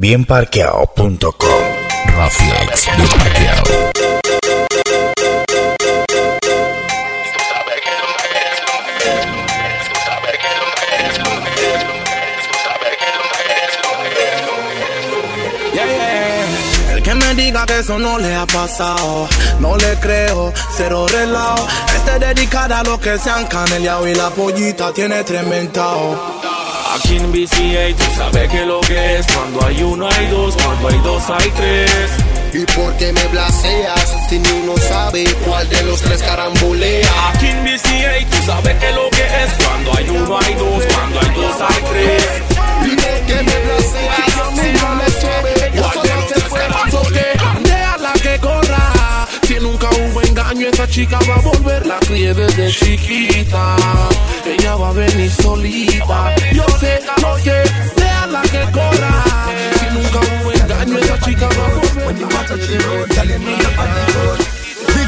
Bienparqueado.com Raflex bien parqueado. Yeah, yeah. El que me diga que eso no le ha pasado, no le creo, cero relajo. Este dedicada a los que se han caneleado y la pollita tiene tremendao. Aquí en BCA tú sabes que lo que es Cuando hay uno hay dos, cuando hay dos hay tres. ¿Y por qué me blaseas si ni uno sabe cuál de los tres carambolea? Aquí en BCA tú sabes que lo que es Cuando hay uno hay dos, cuando hay dos hay tres. ¿Y por qué me blaseas si no me esa chica va a volver. La crié desde chiquita. Ella va a venir solita. Yo sé, no sé, déjala que corra. Si nunca hubo engaño, esa chica va a volver.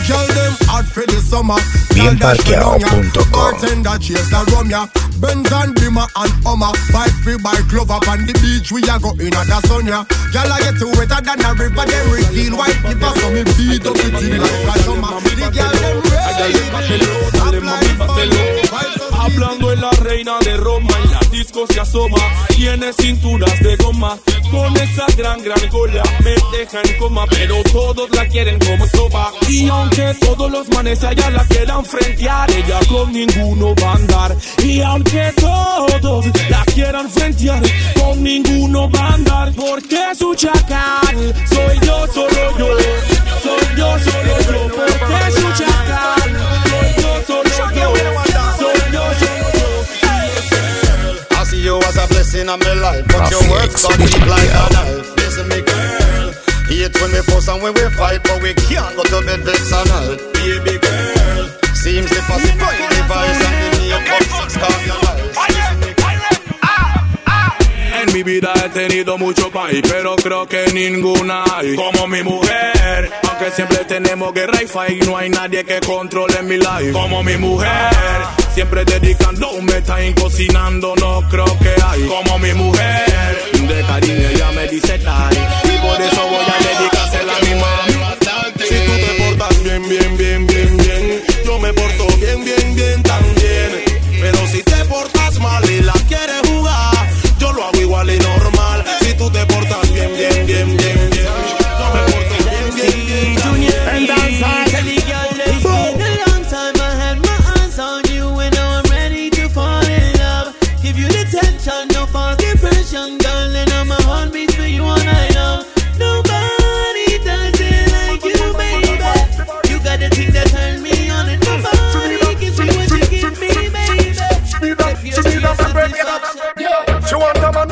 The girl them hot for the summer. Bienparqueado.com. Bartender chase the rum ya. Benz and Bima and Hummer. Bike free bike glove up on the beach. We a go in at the sun ya. Girl I get to wetter than a river. Them reveal white liver so me beat up the thing like a summer. The girl them ready. Top like fire. Vibes so sweet. Hablando en la reina de Roma En las discos se asoma Tiene cinturas de goma Con esa gran gran cola Me deja en coma Pero todos la quieren como sopa Y aunque todos los manes allá la quieran frentear Ella con ninguno va a andar Y aunque todos la quieran frentear Con ninguno va a andar Porque su chacal Soy yo, solo yo Soy yo, solo yo Porque su chacal in my life, but your work so deep like a knife. Listen, me girl. Hate when we fuss and when we fight, but we can't go to bed vex and all. Baby girl, seems the possible device and the name of sex calm your life. Listen, me En mi vida he tenido mucho país, pero creo que ninguna hay como mi mujer. Aunque siempre tenemos guerra y fight, no hay nadie que controle mi life como mi mujer. Siempre dedicando un time cocinando, no creo que hay como mi mujer. De cariño ella me dice tal, y por eso voy a dedicársela a mi mamá. Si tú te portas bien, bien, bien, bien, bien, yo me porto bien, bien,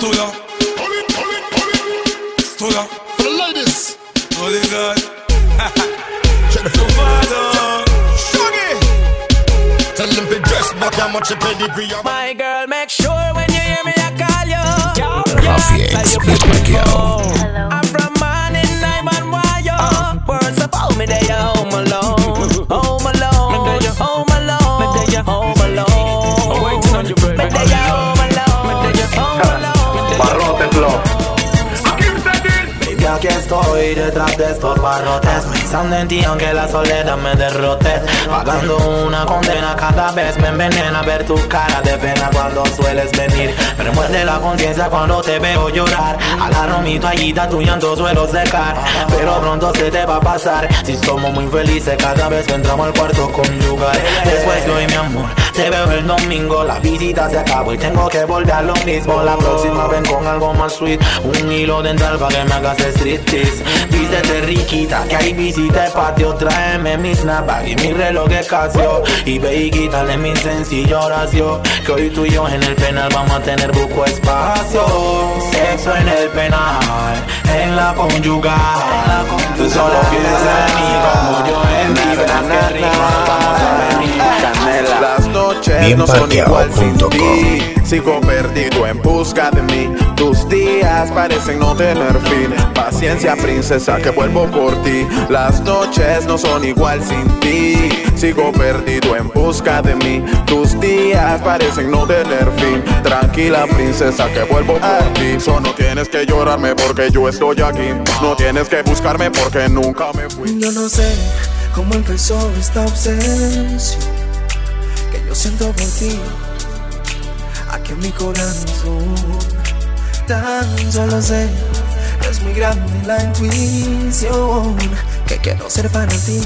Stola, Stola, For the ladies, Holy God, check the flow. Father. Tell them to dress back how much you pedigree. My girl, make sure when you hear me, I call you. Raflex bien parqueado. I'm Ya que estoy detrás de estos barrotes. Pensando en ti aunque la soledad me derrote. Pagando una condena cada vez me envenena Ver tu cara de pena cuando sueles venir. Me muerde la conciencia cuando te veo llorar. Agarro mi toallita, tu llanto suelo secar Pero pronto se te va a pasar. Si somos muy felices cada vez que entramos al cuarto conyugal. Después de hoy mi amor, te veo el domingo La visita se acabó y tengo que volver a lo mismo La próxima ven con algo más sweet Un hilo dental para que me hagas striptease Vístete riquita, que hay visita el patio Tráeme mi snapback y mi reloj de Casio Y ve y quítale mi sencilla oración Que hoy tú y yo en el penal vamos a tener buco espacio Sexo en el penal en la conyugal. Tú solo piensas en mí como yo en ti. Verás que rico vamos a venir. Canela. No son igual sin ti. Sigo perdido en busca de mí. Tus días parecen no tener fin. Paciencia, princesa, que vuelvo por ti. Las noches no son igual sin ti. Sigo perdido en busca de mí. Tus días parecen no tener fin. Tranquila, princesa, que vuelvo por ti. Solo tienes que llorarme porque yo estoy aquí. No tienes que buscarme porque nunca me fui. Yo no sé cómo empezó esta obsesión siento por ti. Aquí en mi corazón, tan solo sé, es muy grande la intuición que quiero ser para ti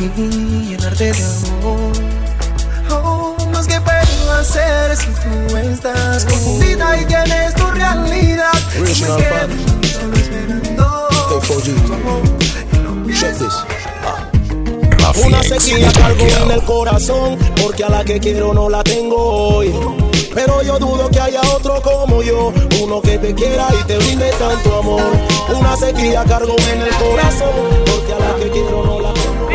y llenarte de amor. Oh, es que puedo hacer si tú estás confundida y tienes tu realidad. Original fan. Solo esperando. Check this. Mafia Una sequía cargo en el corazón, porque a la que quiero no la tengo hoy. Pero yo dudo que haya otro como yo, uno que te quiera y te brinde tanto amor. Una sequía cargo en el corazón, porque a la que quiero no la tengo.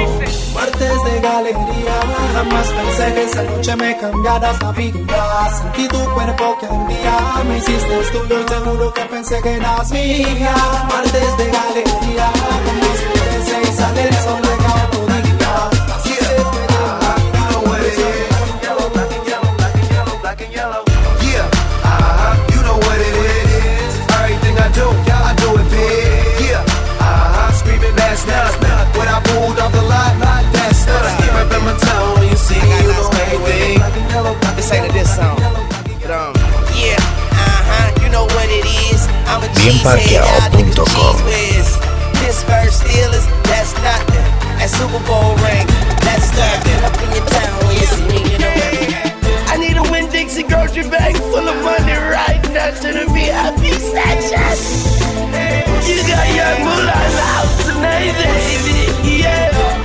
Martes de galería, jamás pensé que esa noche me cambiaras la vida. Sentí tu cuerpo que un día me hiciste tuyo y te juro que pensé que eras mía. Martes de galería, jamás pensé que sale el sol de This ain't a diss song. But, um, yeah, uh-huh, you know what it is. I'm a Bienparqueado.com. This verse still is, that's nothing. That Super Bowl ring, that's nothing. Up in your town when you see me, you know I need a Win Dixie grocery bag full of money right now to the VIP section. You got your moolah in the house tonight, baby. Yeah. Yeah.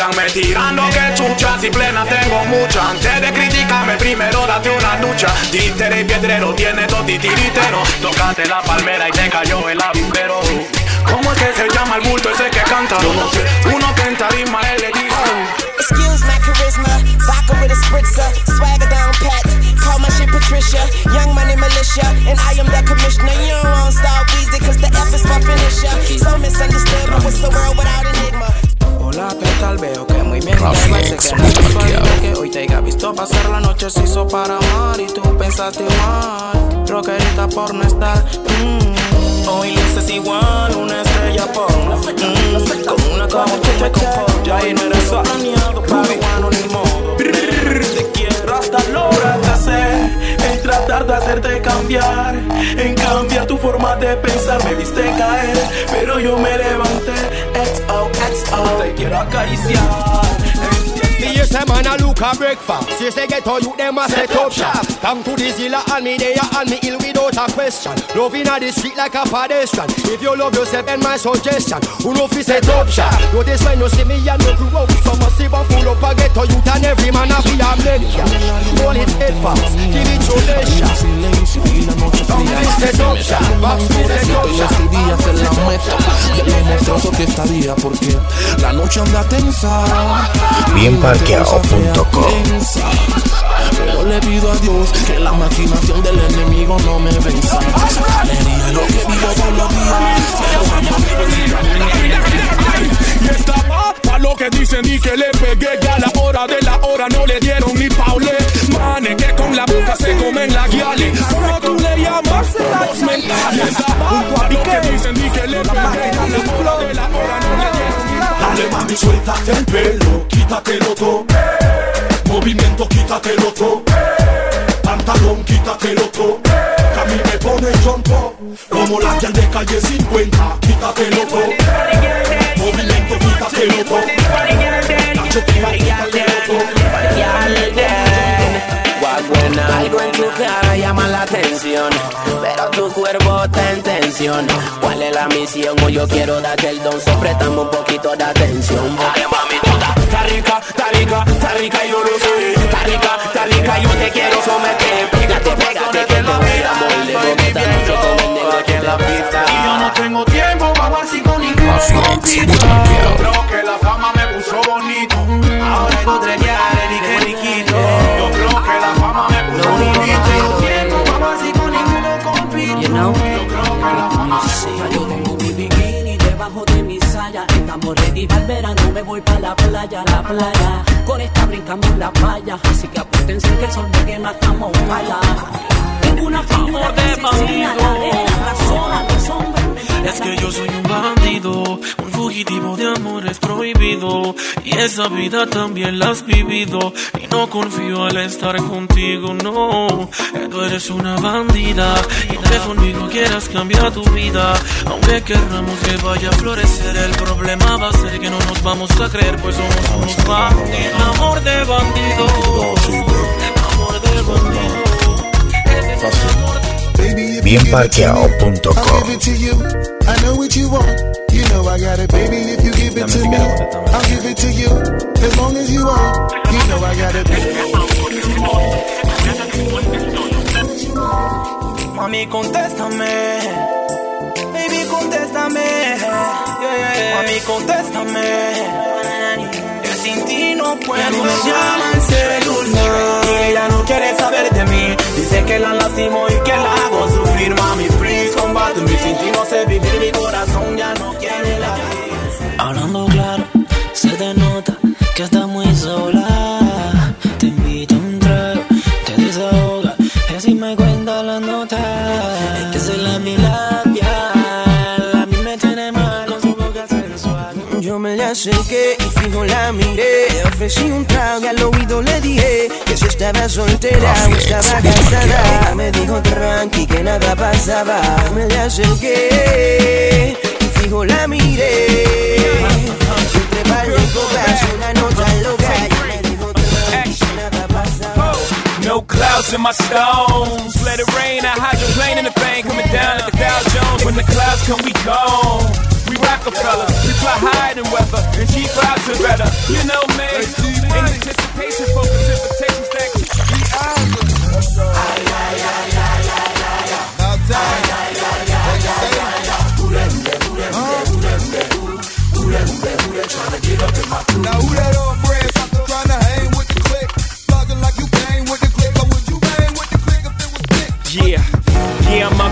Síganme tirando que chuchas y plena tengo mucha Antes de criticarme primero date una ducha Títere y piedrero tiene dos titiriteros Tocaste la palmera y te cayó el avispero ¿Cómo es que se llama el bulto ese que canta? Yo no sé, uno que en tarima él le dijo Excuse my charisma, vodka with a spritzer, swagger down pat. Call my shit Patricia, young money militia, and I am the commissioner. You don't want start Weezy, cause the F is my finisher. So misunderstood, but what's the world without enigma? Hola, ¿qué tal? Veo que muy bien Rafi X que hoy te haya visto pasar la noche se hizo para amar y tú pensaste igual, rockerita por no estar. mm. Hoy luces igual, una estrella porno, mm. con una cabucha me conforto. Ya ahí no eres planeado, bueno, ni modo. Te quiero hasta lograrte en tratar de hacerte cambiar, en cambiar tu forma de pensar. Me viste caer, pero yo me levanté. Te quiero acariciar. You say man a look a breakfast. You say get all you them a set up shop. Come to the zilla and me there and me ill without a question. Loving a the street like a pedestrian. If you love yourself then my suggestion. Who know fi set up shop Notice when you see me and you grew up So massive and full up a ghetto youth and every man a Hold it steadfast, give it your la que porque la noche anda tensa. Bienparqueado.com. Tensa. Pero le pido a Dios que la maquinación del enemigo no me venza. Lo que vivo todos los Y esta va pa' lo que dicen y que le pegué. Ya a la hora de la hora no le dieron ni paule Mane que con la boca se comen la guiale Ahora tú le llamas los mentales. Y esta va pa' lo que dicen y que le pegué. A la hora de la mami, suéltate el pelo, quítatelo todo. Movimiento, quítatelo todo. Pantalón, quítatelo todo. Que a mí me pone chompo. Como la guía de calle 50, quítatelo todo. Movimiento, quítatelo todo. Cachetito, quítatelo todo. Buena. Algo en tu cara llama la atención, pero tu cuerpo está en tensión. ¿Cuál es la misión? O yo quiero darte el don, so préstame un poquito de atención. Dale mami, tú está rica, está rica, rica, yo lo sé. Está rica, está rica, yo te quiero someter. Pégate, pégate, que aquí en la pista. Y yo no tengo tiempo, vamos así con ningún Para el verano, me voy para la playa, la playa. Con esta brincamos la playa. Así que apúntense que el sol me quema, estamos para Tengo una figura que asesina la arena, la zona, los hombres. Es que yo soy un bandido, un fugitivo de amores prohibido. Y esa vida también la has vivido. Y no confío al estar contigo, no. Tú eres una bandida. Y que conmigo quieras cambiar tu vida. Aunque querramos que vaya a florecer, el problema va a ser que no nos vamos a creer, pues somos unos bandidos. Amor de bandido. Amor de bandido. To you. I know what you want. You know I got it, baby. If you give it to me, I'll give it to you. As long as you want. You know I got it. Mami, contéstame. Baby, contéstame. Mami, contéstame. Que sin ti no puedo. me llama el celular. Y ella no quiere saber de mí. Dice que la lastimo y que la sufrir. Mami, please, combate mi Sin ti no sé vivir. Mi corazón ya no quiere la Hablando claro, se te nota que estás acerqué y fijo la miré. Ofrecí un trago y al oído le dije que si estaba soltera o estaba casada. Ella me dijo tranqui que nada pasaba. Me le acerqué y fijo la miré. Entre par de una nota loca. No clouds in my stones. Let it rain. I hydroplane in the bank. Coming down at the Dow Jones. When the clouds come, we gone. We Rockefeller. We fly higher than weather. And G clouds are better. You know me. In anticipation for precipitation keeps me out. Now who that old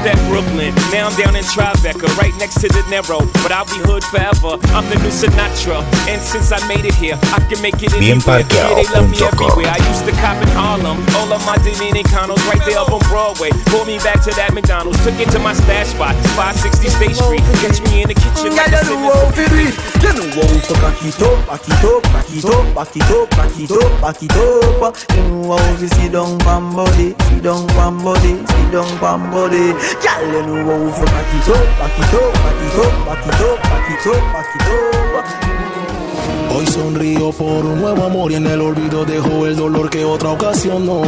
Yeah, I'm up at Brooklyn. Now I'm down in Tribeca, right next to the Narrow. But I'll be hood forever. I'm the new Sinatra. And since I made it here, I can make it anywhere. Yeah, they love me everywhere. I used to cop in Harlem. All of my Dominicanos right there up on Broadway. Pulled me back to that McDonald's. Took it to my stash spot, 560 State Street. Catch me in the kitchen. like a You know how to do it. You know how to back it up, back it up, back it up, back it up, back it up, back it up. You know how to sit down pam body, sit down pam body, sit down pam body. Girl, you know how to back it up, back it up, back it up, back it up, back it up, back it up. Hoy sonrío por un nuevo amor y en el olvido dejo el dolor que otra ocasión no.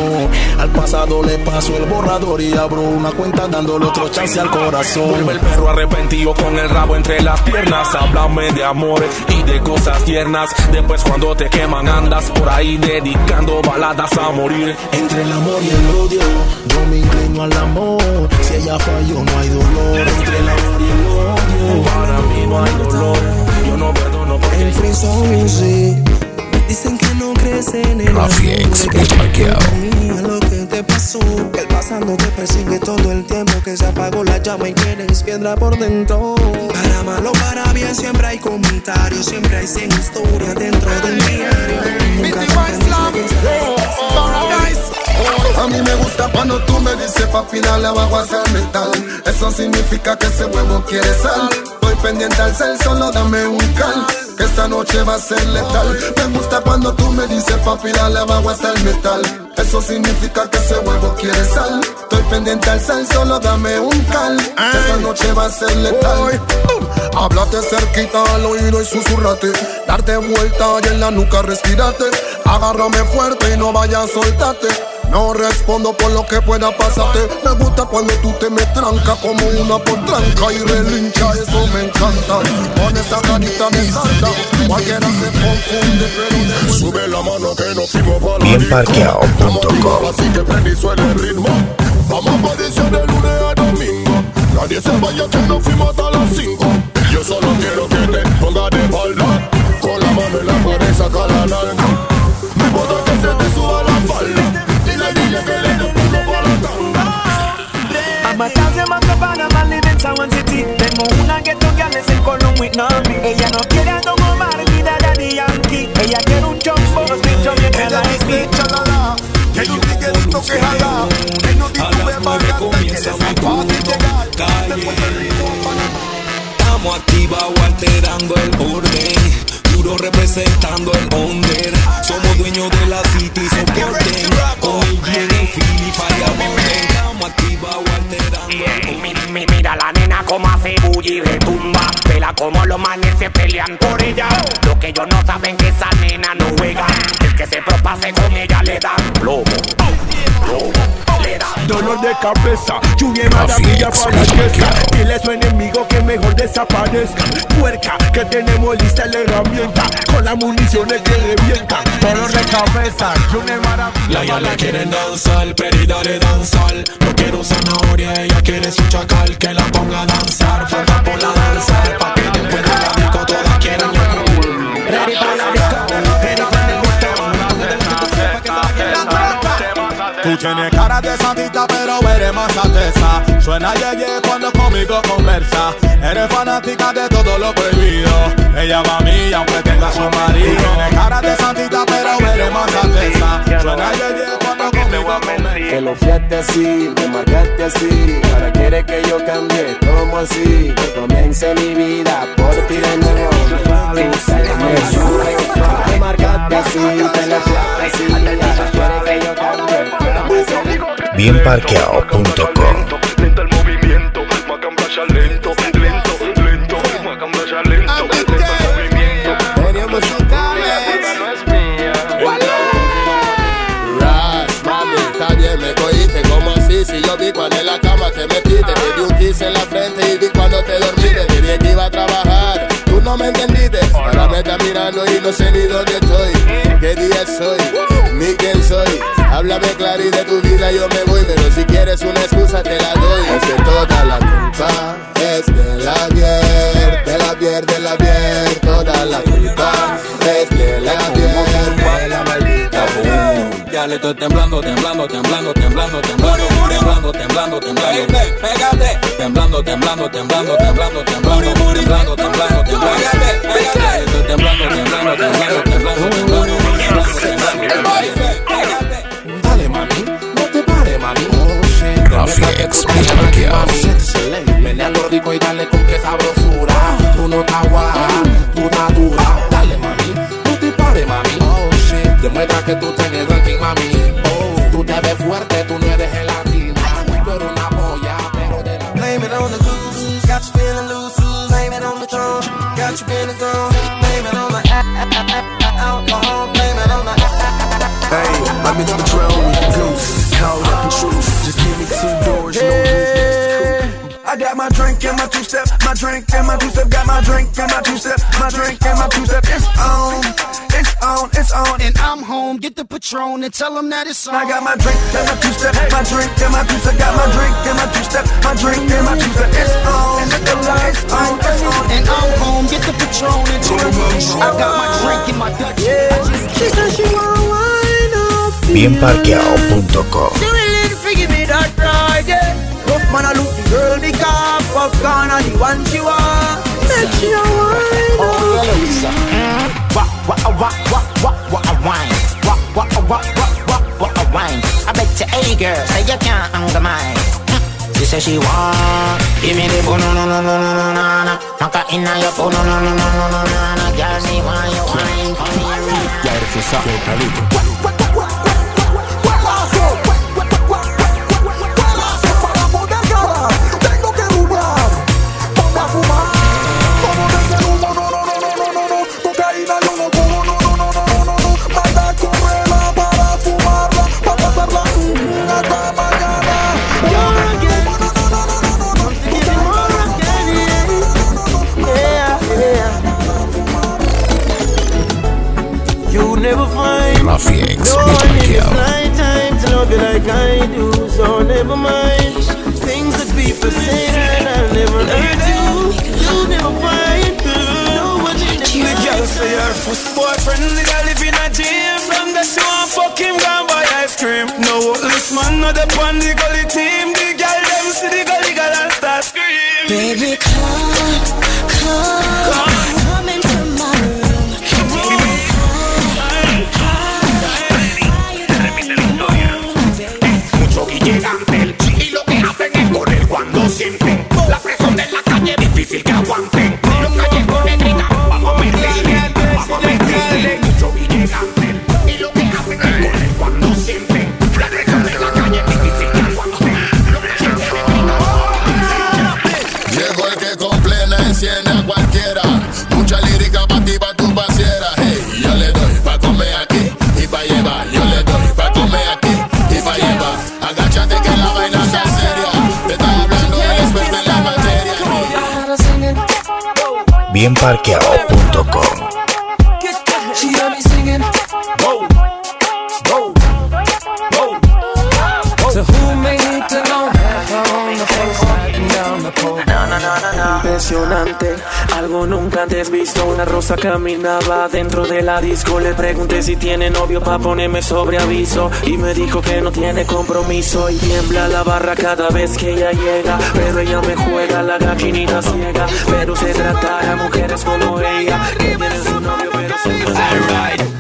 Al pasado le paso el borrador y abro una cuenta dándole otro chance al corazón. Vuelve el perro arrepentido con el rabo entre las piernas. Háblame de amor y de cosas tiernas. Después cuando te queman andas por ahí dedicando baladas a morir. Entre el amor y el odio, yo me inclino al amor. Si ella falló, no hay dolor. Entre el amor y el odio, para mí no hay dolor. Yo no perdono El free music. Dicen que no crece en el Rafiex, amor, que lo que te pasó. Que el pasado te persigue todo el tiempo. Que se apagó la llama y tienes piedra por dentro. Para mal o para bien, siempre hay comentarios. Siempre hay 100 historias dentro del diario. Nunca comprendiste A mí me gusta cuando tú me dices papi dale abajo hacia el metal Eso significa que ese huevo quiere sal Estoy pendiente al cel, solo dame un cal Que esta noche va a ser letal. Me gusta cuando tú me dices papi dale abajo hasta el metal. Eso significa que ese huevo quiere sal. Estoy pendiente al cel, solo dame un cal. Esta noche va a ser letal. Háblate cerquita al oído y susurrate. Darte vuelta y en la nuca respirate. Agárrame fuerte y no vayas a soltarte no respondo por lo que pueda pasarte. Me gusta cuando tú te me trancas como una potranca y relincha, eso me encanta. Con esa carita de santa, cualquiera se confunde, pero Sube la mano que no Bienparqueado.com Así que prende y suena el ritmo. Vamos a aparecer de lunes a domingo. Nadie se vaya que nos fuimos hasta las 5. Yo solo quiero with Nami Ella no quiere a Don Omar, ni a Daddy Yankee Ella quiere un chombo, los bichos bien Ella dice, chalala, que un que jala. Que no titube que le sea fácil llegar. Después del ritmo, Estamos activados alterando el orden. Duro representando el como los manes se pelean por ella. Lo que ellos no saben que esa nena no juega. El que se propase con ella le dan plomo Dolor de cabeza, lluvia y maravilla para la fiesta Dile a su enemigo que mejor desaparezca. Puerca, que tenemos lista la herramienta. Con las municiones que revientan Dolor de cabeza, lluvia y maravilla La ya le quieren danzar, pero dale danzar. No quiero zanahoria, ella quiere su chacal. Que la ponga a danzar. Falta por la danza, pa' que después de la disco todas Tú tienes cara de santita, pero eres más alteza. Suena yeye cuando conmigo conversa. Eres fanática de todo lo prohibido. Ella va a mí, aunque tenga su marido. Tienes cara de santita, pero eres más alteza. Suena yeye cuando conmigo conversa. Que lo fiaste así, me marcaste así. Ahora quiere que yo cambie, como así. Que comience mi vida por ti de nuevo. Me marcaste así, te lo Bienparqueado.com el movimiento, mami, está me cogiste como así Si yo vi en la cama te metiste Te di un kiss en la frente y vi cuando te dormiste Te dije que iba a trabajar, tú no me entendiste Ahora me estás mirando y no sé ni dónde estoy ¿Qué día soy? Háblame claro y de tu vida yo me voy Pero si quieres una excusa te la doy Es que toda la culpa es de la bier De la bier, de la bier Toda la culpa es de la bier De la maldita Ya le estoy temblando, temblando, temblando, temblando, temblando, temblando, temblando, temblando. Pégate. Temblando, temblando, temblando, temblando, temblando, temblando, temblando, temblando. Ya le estoy temblando, temblando, temblando, temblando, temblando, temblando, temblando. Rafiex Bienparqueado Menealo rico y dale con que sabrosura. Tú no estás guapa, tú estás dura. Dale mami, no te pares mami. Demuestra que tú tienes ranking mami. Tú te ves fuerte, tú no eres gelatina Tú eres una polla, pero de la Blame it on the goose, got you feeling loose. Blame it on the throne, got you feeling gone. Blame it on the my drink and my two step, my drink and my two step, got my drink and my two step, my drink and my two step. It's on, it's on, it's on, and I'm home. Get the Patron and tell them that it's on. I got my drink and my two step, my drink and my two step, got my drink and my two step, my drink and my two step. It's on, it's on, it's on, and I'm home. Get the Patron and tell them I got my drink and my Dutch. She said she wanna wind up. Bienparqueado.com She willing to give me that ride, yeah. Rough man, I look the girl, the car, popcorn, and the one she want. Make she a wine up. Wah, wah, wah, wah, wah, wah, a wine. Wah, wah, wah, wah, wah, wah, a wine. I bet you, hey girl, say you can't hunger mine. She say she want Give me the boom, no, no, no, no, no, no, no, no Knock her in your phone, no, no, no, no, no, no, no, no Girl, me want you wine, come here Ya eres esa, calito. Tengo You never find mind. Rafiex, No Beat one in this Pacquiao. lifetime to love you like I do, so never mind. Things that people say that I'll never hurt you. You'll never find no one in this The girl say her first boyfriend, the girl live in a gym. Long that she want fuck him, gone buy ice cream. No, this man not the on the gully team. The girl them see the gully girl and start scream. Baby, come, come, come difícil que aguanten. Bienparqueado.com nunca antes visto. Una rosa caminaba dentro de la disco. Le pregunté si tiene novio pa' ponerme sobre aviso. Y me dijo que no tiene compromiso. Y tiembla la barra cada vez que ella llega. Pero ella me juega la gallinita ciega. Pero se trata de mujeres como ella. Que tienen su novio, pero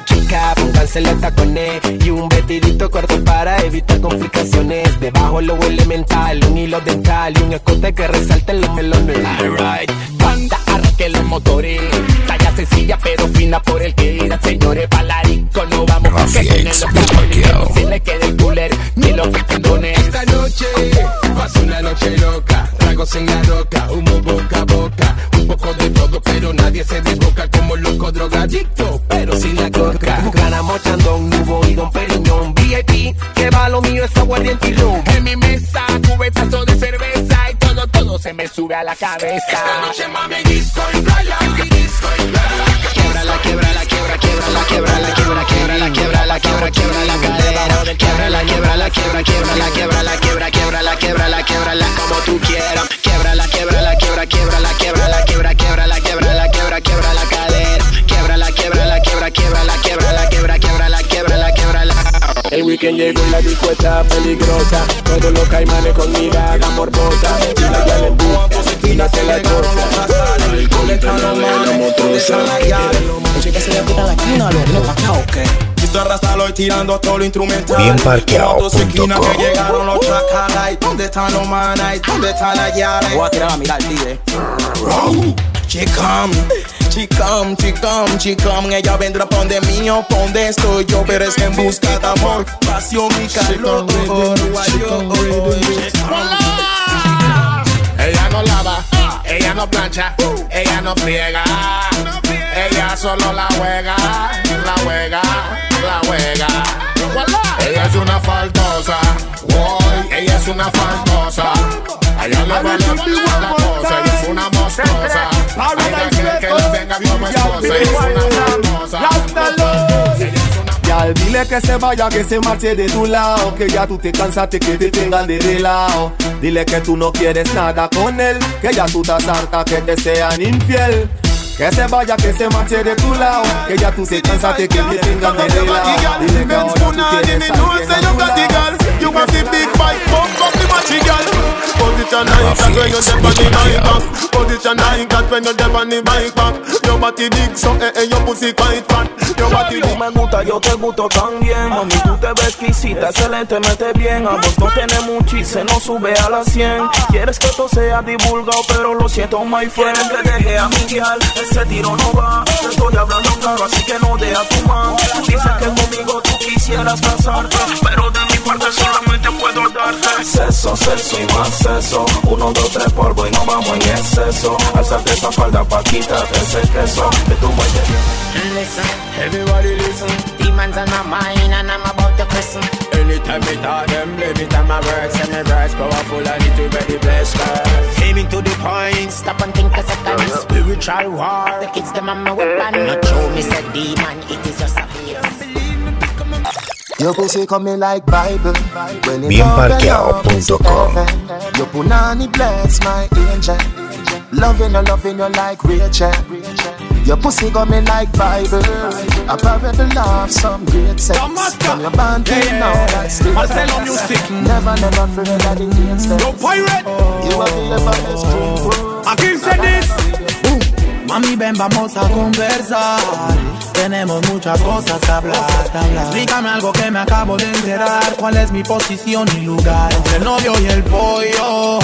chica, pónganse los tacones y un vestidito corto para evitar complicaciones. Debajo lo elemental, un hilo dental y un escote que resalte los melones. Alright, banda, arranque los motores. Talla sencilla pero fina por el que irá, señores. Palarico, no vamos a que tienen los le quede el cooler ni los pendones. Esta noche pasa una noche loca, tragos en la roca, humo boca a boca, un poco de todo, pero nadie se desboca como loco drogadicto, pero sin la coca. Gana mochandón, nubo y don Periñón VIP, que va lo mío es aguardiente y En mi mesa, cubetazo de se me sube a la cabeza. Esta noche mami disco y playa, disco y playa. Quiebra la quiebra la quiebra quiebra la quiebra la quiebra quiebra la quiebra disco está peligrosa. Todos los caimanes con mirada morbosa. Y la ya le busca, y no se la goza. Alcohol entre la la motosa. Chica se le quita la esquina, lo no acá o qué. Esto arrastralo y tirando todo lo instrumental. Bienparqueado.com. Motos esquina que llegaron los chacalay. ¿Dónde están los manas? ¿Dónde están las llaves? Voy a tirar a mirar, tigre. Chicam, chicam, chicam, chicam Ella vendrá pa' donde mío, pa' donde estoy yo. Pero es que en busca de amor, pasión y calor. Ella no lava, ella no plancha, ella no friega. Ella solo la juega, la juega, la juega. Ella es una faltosa, ella es una faltosa. A ella le vale la cosa, es una monstruosa. A ella quiere que la tenga como esposa, es una faltosa. Yal, dile que se vaya, que se marche de tu lado Que ya tú te cansaste, que te tengan de relao. Dile que tú no quieres nada con él Que ya tú estás harta, que te sean infiel que se vaya, que se marche de tu lado. Que ya tú te cansaste, que te tengan de relao Dile que ahora tú alguien a lado. You want the big bike, bump up the machi girl. Position nine cat when you on the bike back. Position nine cat when you on the bike back. Your body big, so eh eh, your pussy quite fat. Your body Tú big. me gusta, yo te gusto también Mami, tú te ves exquisita, excelente, mete bien. Ambos no tenemos un chiste, no sube a la 100 Quieres que esto sea divulgado, pero lo siento, my friend. Te dejé a mi ese tiro no va. Te estoy hablando claro, así que no deja tu mano dices que conmigo tú quisieras casarte Pero de parte solamente puedo darte Sexo, sexo y más sexo Uno, dos, tres polvo y no vamos en exceso Alzate esa falda pa' quitarte ese queso De tu muerte Listen, everybody listen. Demons on my mind and I'm about to christen. Anytime me talk them, every time I work, send me verse powerful and it will be the best class. Aiming to the point, stop and think a second. Spiritual war, the kids them on my weapon. Not true, me said demon, it is just a phase. Your pussy coming like Bible. When it Bienparqueado.com. Your punani bless my angel. Loving you, loving you like Rachel. Your pussy coming like Bible. A parable of some great sex. From your band to now, that's still Marcelo Music. Never, never forget that it is Yo, pirate. Oh. You are the best drink. Aquí se dice. Mami, ven, vamos a conversar. Tenemos muchas cosas que hablar. Explícame algo que me acabo de enterar. ¿Cuál es mi posición y lugar? Entre el novio y el pollo.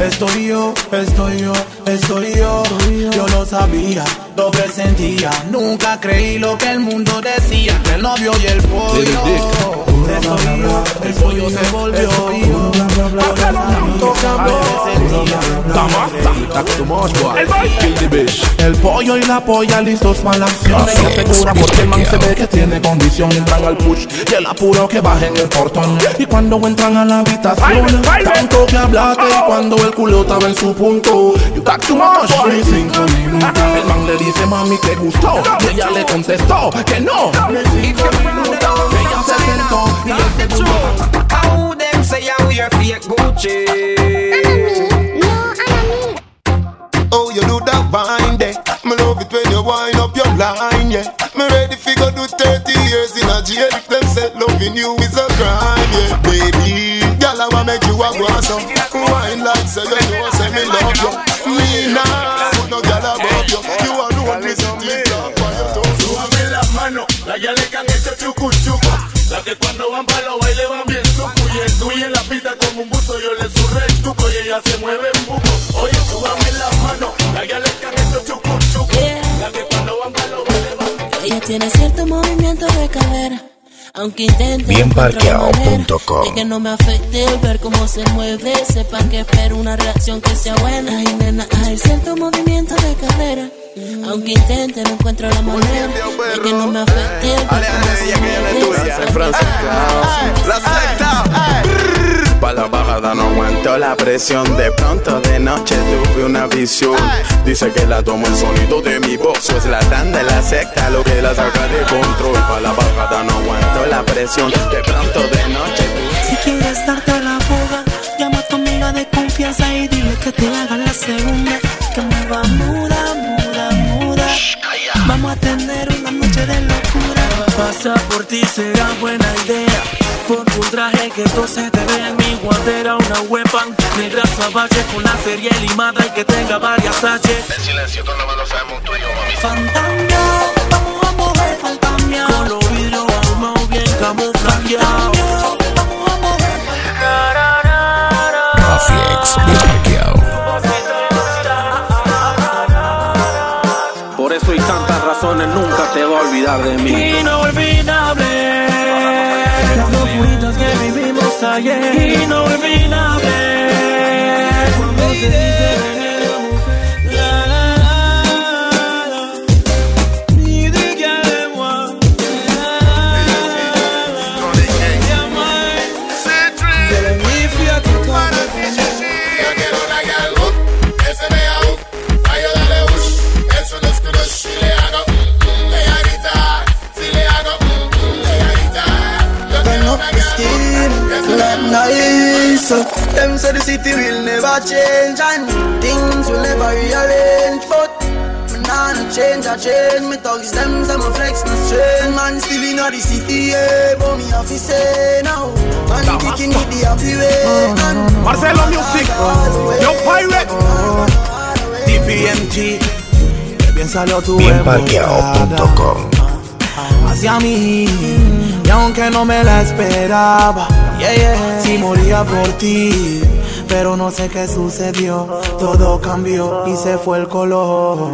Estoy yo, estoy yo, estoy yo. Yo lo sabía, lo presentía. Nunca creí lo que el mundo decía. Entre el novio y el pollo. El pollo se volvió cambio El pollo y la polla listos para la acción. Ella porque el man se ve que tiene condición. Entran al push y el apuro que baja en el portón. Y cuando entran a la habitación Tanto que hablaste y cuando el culo estaba en su punto. You talk too much Ni cinco minutos. El man le dice mami que gustó Y ella le contestó que no Aunque intente Bienparqueado.com. de que no me afecte el ver cómo se mueve, sepan que espero una reacción que sea buena. Ay, nena, hay cierto movimiento de cadera. Aunque intente, no encuentro la manera de que no me afecte el ver cómo se mueve. sepan que- La secta. Pa' la bajada no aguanto la presión De pronto de noche tuve una visión Dice que la tomo el sonido de mi voz Es la tanda de la secta lo que la saca de control Pa' la bajada no aguanto la presión De pronto de noche Si quieres darte la fuga, llama a tu amiga de confianza y dile que te haga la segunda. Que mueva muda, muda, muda. Vamos a tener una noche de locura. Pasa por ti será buena idea. Ponte un traje que todo se te ve en mi guantera, una weapon negra salvaje con la serie limada y que tenga varias H. En silencio, todo lo sabemos tú y yo, mami. Fantamia, vamos a mover fantamia. Con los vidrios ahumados bien camuflajeados. Rafiex Bienparqueado. Por eso y tantas razones nunca te va a olvidar de mí. Inolvidable. Locuritas que vivimos ayer. Inolvidable. Cuando te nice. Them say the city will never change and things will never rearrange, but me nah no change, I change. Me thugs them, say me flex no strain. Man still inna the city, yeah, but me have to say now. Man kicking it the happy way. Oh, and Marcelo Music Yo Pirate DPMG, que bien salió tu Bienparqueado.com. hacia mí Y aunque no me la esperaba yeah, yeah, Si moría por ti. Pero no sé qué sucedió Todo cambió y se fue el color.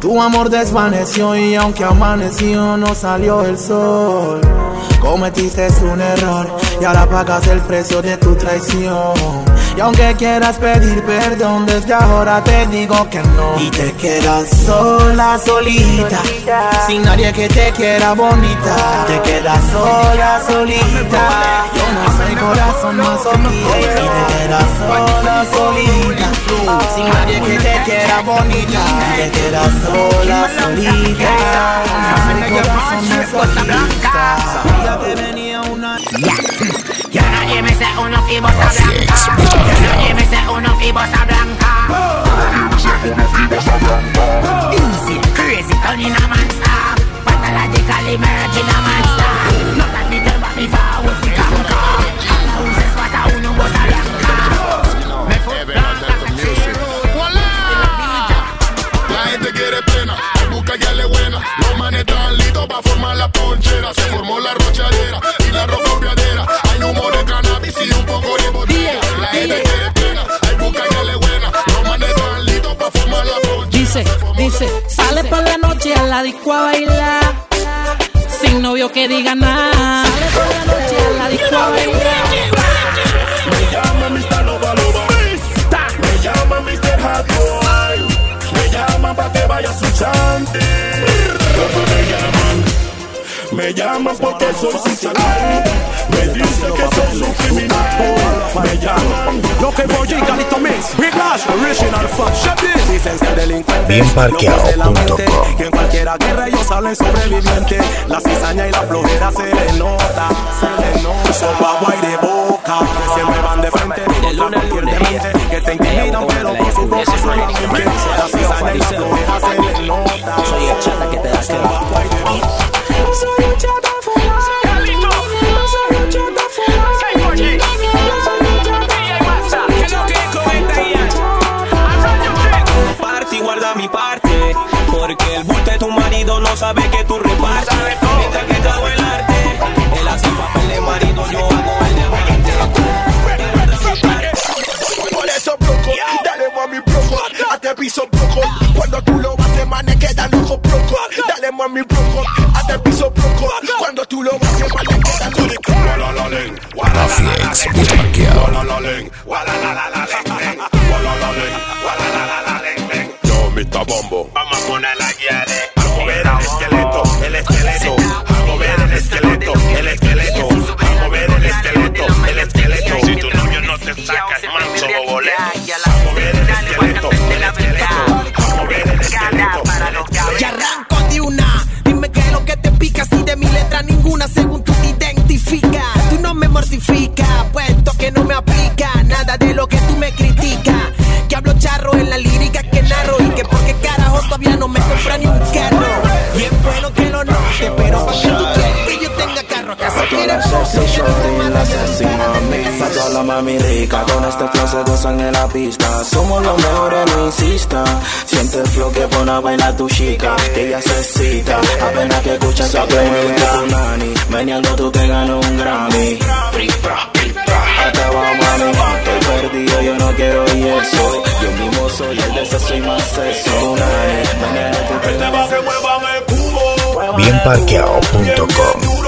Tu amor desvaneció y aunque amaneció no salió el sol. Cometiste un error y ahora pagas el precio de tu traición Y aunque quieras pedir perdón desde ahora te digo que no. Y te quedas sola, solita Sin nadie que te quiera bonita. Te quedas sola, solita. Yo no soy corazón masoquista Y te quedas sola, solita Sin nadie que te quiera bonita. Te quedas sola, solita. Yo no soy corazón masoquista Sabía que venía una blanca. Nadie me sé uno fibosa blanca. Easy, crazy, a monster. A monster. Not that me tell me blanca. Me La gente quiere pena, busca ya le buena. Los manes están listos para formar la ponchera. Se formó la rochadera Dice, dice, sale por la noche a la disco a bailar. Sin novio que diga nada. Sale por la noche a la disco a bailar. Me llama Mr. Nova Loba. Me llama Mr. Hot Boy. Me llaman pa' que vaya a su chante. ¿Cómo me llaman? Porque soy sinceral. Me dicen que soy un criminal. Me llaman. Lo que voy a Lito Mix, Big Lash, Original Fan, Shepis. Licencia delincuente. Bienparqueado.com Que en cualquiera guerra ellos salen sobrevivientes. La cizaña y la flojera se le nota. Se le nota. Son guagua y de boca. Que siempre van de frente. Contra cualquier demente. Que te intimidan, pero con su boca solamente. La cizaña y la flojera se le nota. Soy el chata que te da Son Por eso dale mami broco, piso broco. Cuando tú lo haces, manes quedan locos broco. Dale mami broco, a te piso tú lo haces, manes quedan locos. Mafiex la mami rica, con este flow se gozan en la pista. Somos los mejores, no insista. Siente el flow que pone a bailar tu chica. Que ella se excita, apenas que escucha que te mueve tu nani. Meneando tú te ganas un Grammy. Hasta va mami, estoy perdido, yo no quiero y eso. Yo mismo soy el de sexo y más sexo. Nani, meneando tú te ganas Bienparqueado.com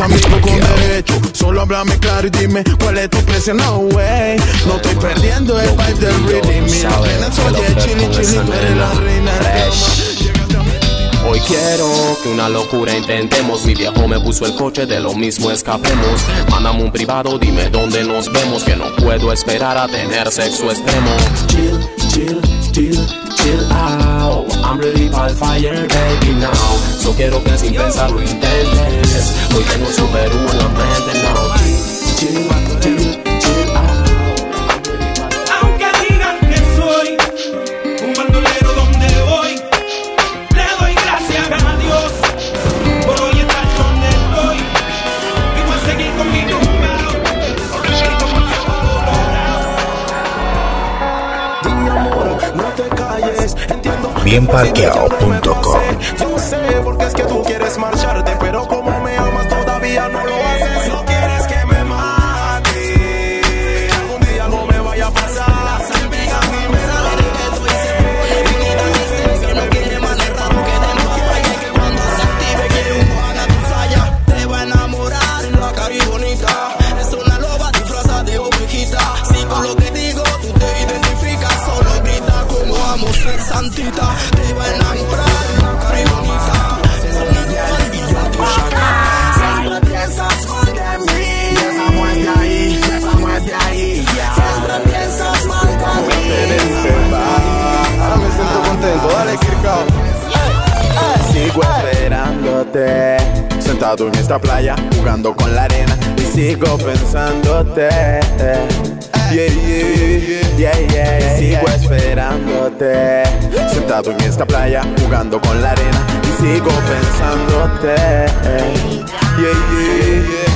Somos amigos con derecho Solo háblame claro y dime cuál es tu precio No way No estoy perdiendo el vibe del rhythm Mira, apenas oye chili chili Tú eres la reina Hoy quiero que una locura intentemos. Mi viejo me puso el coche, de lo mismo escapemos. Mándame un privado, dime dónde nos vemos. Que no puedo esperar a tener sexo extremo. Chill, chill, chill, chill out. I'm ready for fire, baby, now. So quiero que sin pensar lo intentes. Hoy tengo super la mente, no. Chill, chill, Bienparqueado.com pensándote. Sentado en esta playa, jugando con la arena. Y sigo pensándote. Yeah, yeah, yeah, yeah, Sigo esperándote. Sentado en esta playa, jugando con la arena. Y sigo pensándote. Yeah,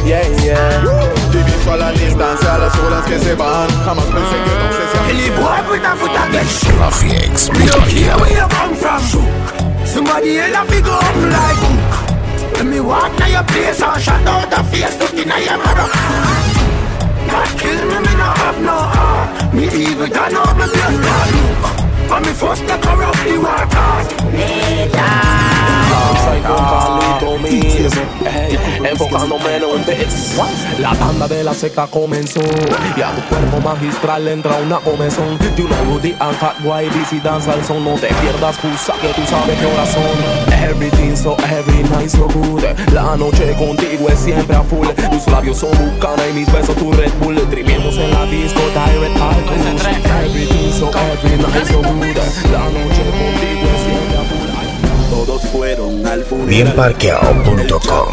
yeah, yeah, yeah. Diviso a la distancia, las horas que se van. Jamás pensé que no se se Any boy with a foot against Rafiex, You know Miguel here where you come from Somebody else have to go up like When me walk to your place and shut out the face Looking at your mother God kill me, me no have no heart. Me even turn out me. blood clot La tanda de la seca comenzó y a tu cuerpo magistral entra una comezón. You know Rudy and Cat White y danza el son. No te pierdas, pusa, que tú sabes qué horas son. Everything so every night so good. La noche contigo es siempre a full. Tus labios son bucana y mis besos tu Red Bull. Trimiemos en la disco direct. Everything so every night so good. La noche contigo es. Todos fueron al funeral. Bienparqueado.com.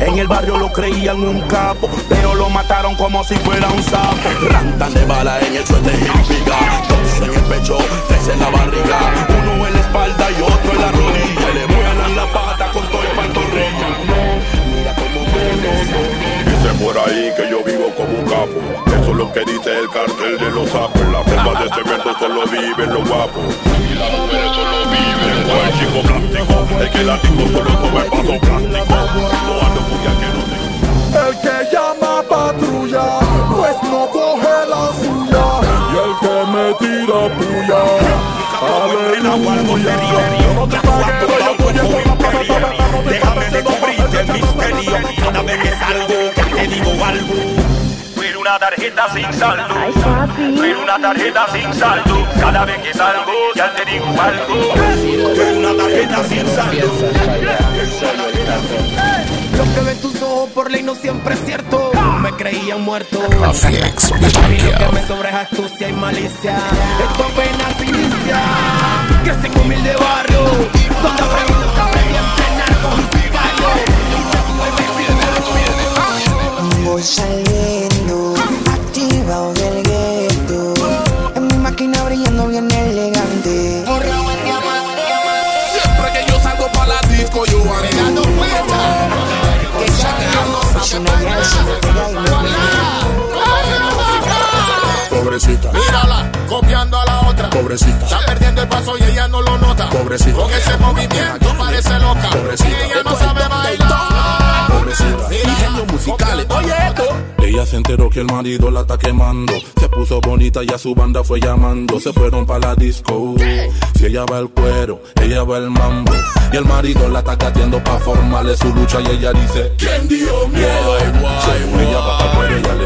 En el barrio lo creían un capo, pero lo mataron como si fuera un sapo. Rantan de bala en el suéter y figa. Dos en el pecho, tres en la barriga. Uno en la espalda y otro en la rodilla. Y le vuelan la pata con todo el pantorrilla. Mira cómo Dicen por ahí que yo Lo que dice el cartel de los sapos. La forma de cemento solo viven los guapos. Y las mujeres solo viven con el chico plástico. Es que el ático solo come paso plástico. No ando cuya que no tengo. El que llama patrulla, pues no coge la suya. Y el que me tira puya, aleluya. No Déjame descubrirte el misterio. Cada vez que salgo, ya te digo algo. Una tarjeta sin saldo. Quiero una tarjeta sin saldo. Cada vez que salgo, ya te digo algo. Quiero una tarjeta sin saldo. Lo que ven tus ojos por ley no siempre es cierto. Me creían muerto. A que me sobra es astucia y malicia. Esto apenas inicia. Crecí en humilde barrio. Donde aprendí, aprendí a entrenar con un sicario. Voy saliendo, activado del gueto. En mi máquina brillando bien elegante. Siempre que yo salgo para la disco, yo ando dando vueltas. Pobrecita, Mírala, copiando a la otra. pobrecita. Está perdiendo el paso y ella no lo nota. Pobrecita. Con ese movimiento parece loca. Pobrecita. Y ella no sabe bailar. Pobrecita. Ingenios musicales. Oye esto. Ella se enteró que el marido la está quemando. Se puso bonita y a su banda fue llamando. Se fueron para la disco. Si ella va al cuero, ella va al mambo. Y el marido la está cateando para formarle su lucha. Y ella dice: ¿Quién dio miedo? Según ella va para cuero, ella le.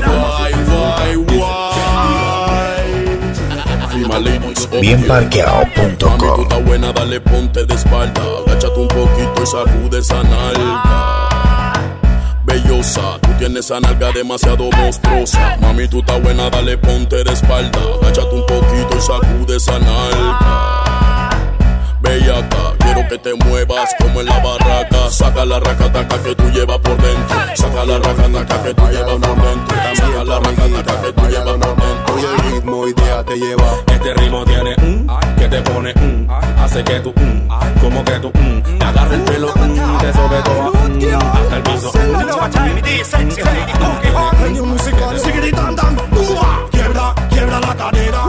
Bienparqueado.com. Mami, tú estás buena, dale ponte de espalda. Agáchate un poquito y sacude esa nalga. Bellosa, tú tienes esa nalga demasiado monstruosa. Mami, tú estás buena, dale ponte de espalda. Agáchate un poquito y sacude esa nalga. Bellaca, que te muevas como en la barraca. Saca la racataca que tú llevas por dentro. Saca la racataca que tú llevas por dentro. Saca la racataca que tú llevas por dentro. Oye, el ritmo idea te lleva. Este ritmo tiene un que te pone un, hace que tú un, como que tú un, te agarra el pelo un, te sobe todo un, hasta el piso. Genio musical, sigue gritando. Ua, Quiebra, quiebra la cadera,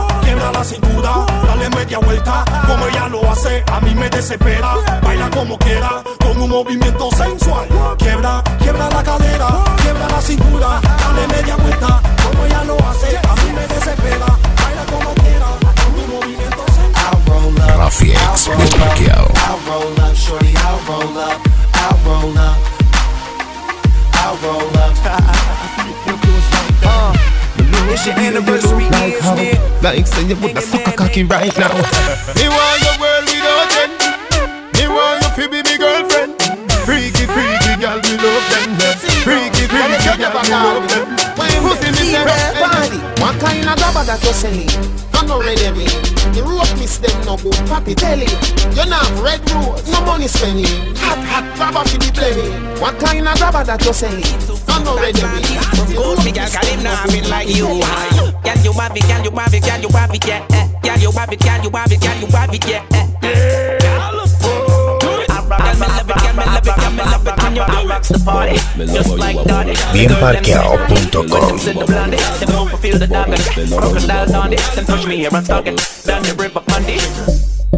la cintura, dale media vuelta, como ella lo hace, a mí me desespera. Baila como quiera, con un movimiento sensual. Quiebra, quiebra la cadera, quiebra la cintura, dale media vuelta, como ella lo hace, a mí me desespera. Baila como quiera, con un movimiento sensual. Rafiex, Bienparqueado. I'll roll up, shorty, I'll roll up, I'll roll up, I'll roll up. It's your anniversary years, man. Like say you woulda suck a cocky right now. Me want your world without end. Me want you to be my girlfriend. Freaky, freaky girl, me love them. Freaky, freaky girl, me love them. Pussy me say body. What kind of grabber that you selling? Not no ready me. The rope miss them no good, papi tell you. You not have red rose, no money spending. Hot, hot, grabber she be plenty. What kind of grabber that you selling? You no ready me. Good me girl, 'cause him not have it like you. Girl, you have it, girl, you have it, girl, you have it, yeah. eh. Girl, you have it, girl, you have it, girl, you have it, yeah. Bienparqueado.com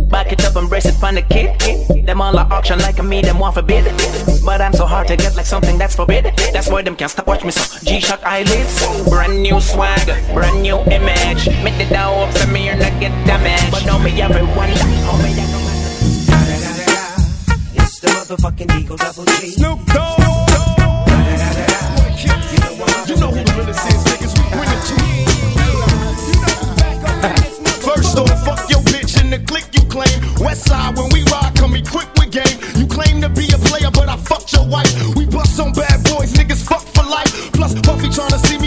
Back it up and brace it the kid Them all are auction like a me, them want forbid But I'm so hard to get like something that's That's why them can't stop watch me so G-Shock eyelids Brand new swag, brand new image. Make the down up for me not get damaged. But know me everyone the motherfucking Eagle Double G. Snoop Dogg. You know who the realest is, niggas. We bring it to you. First off, fuck your bitch and the click you claim. West side, when we ride, come equipped with game. You claim to be a player, but I fucked your wife. We bust on bad boys, niggas fuck for life. Plus, Puffy tryna see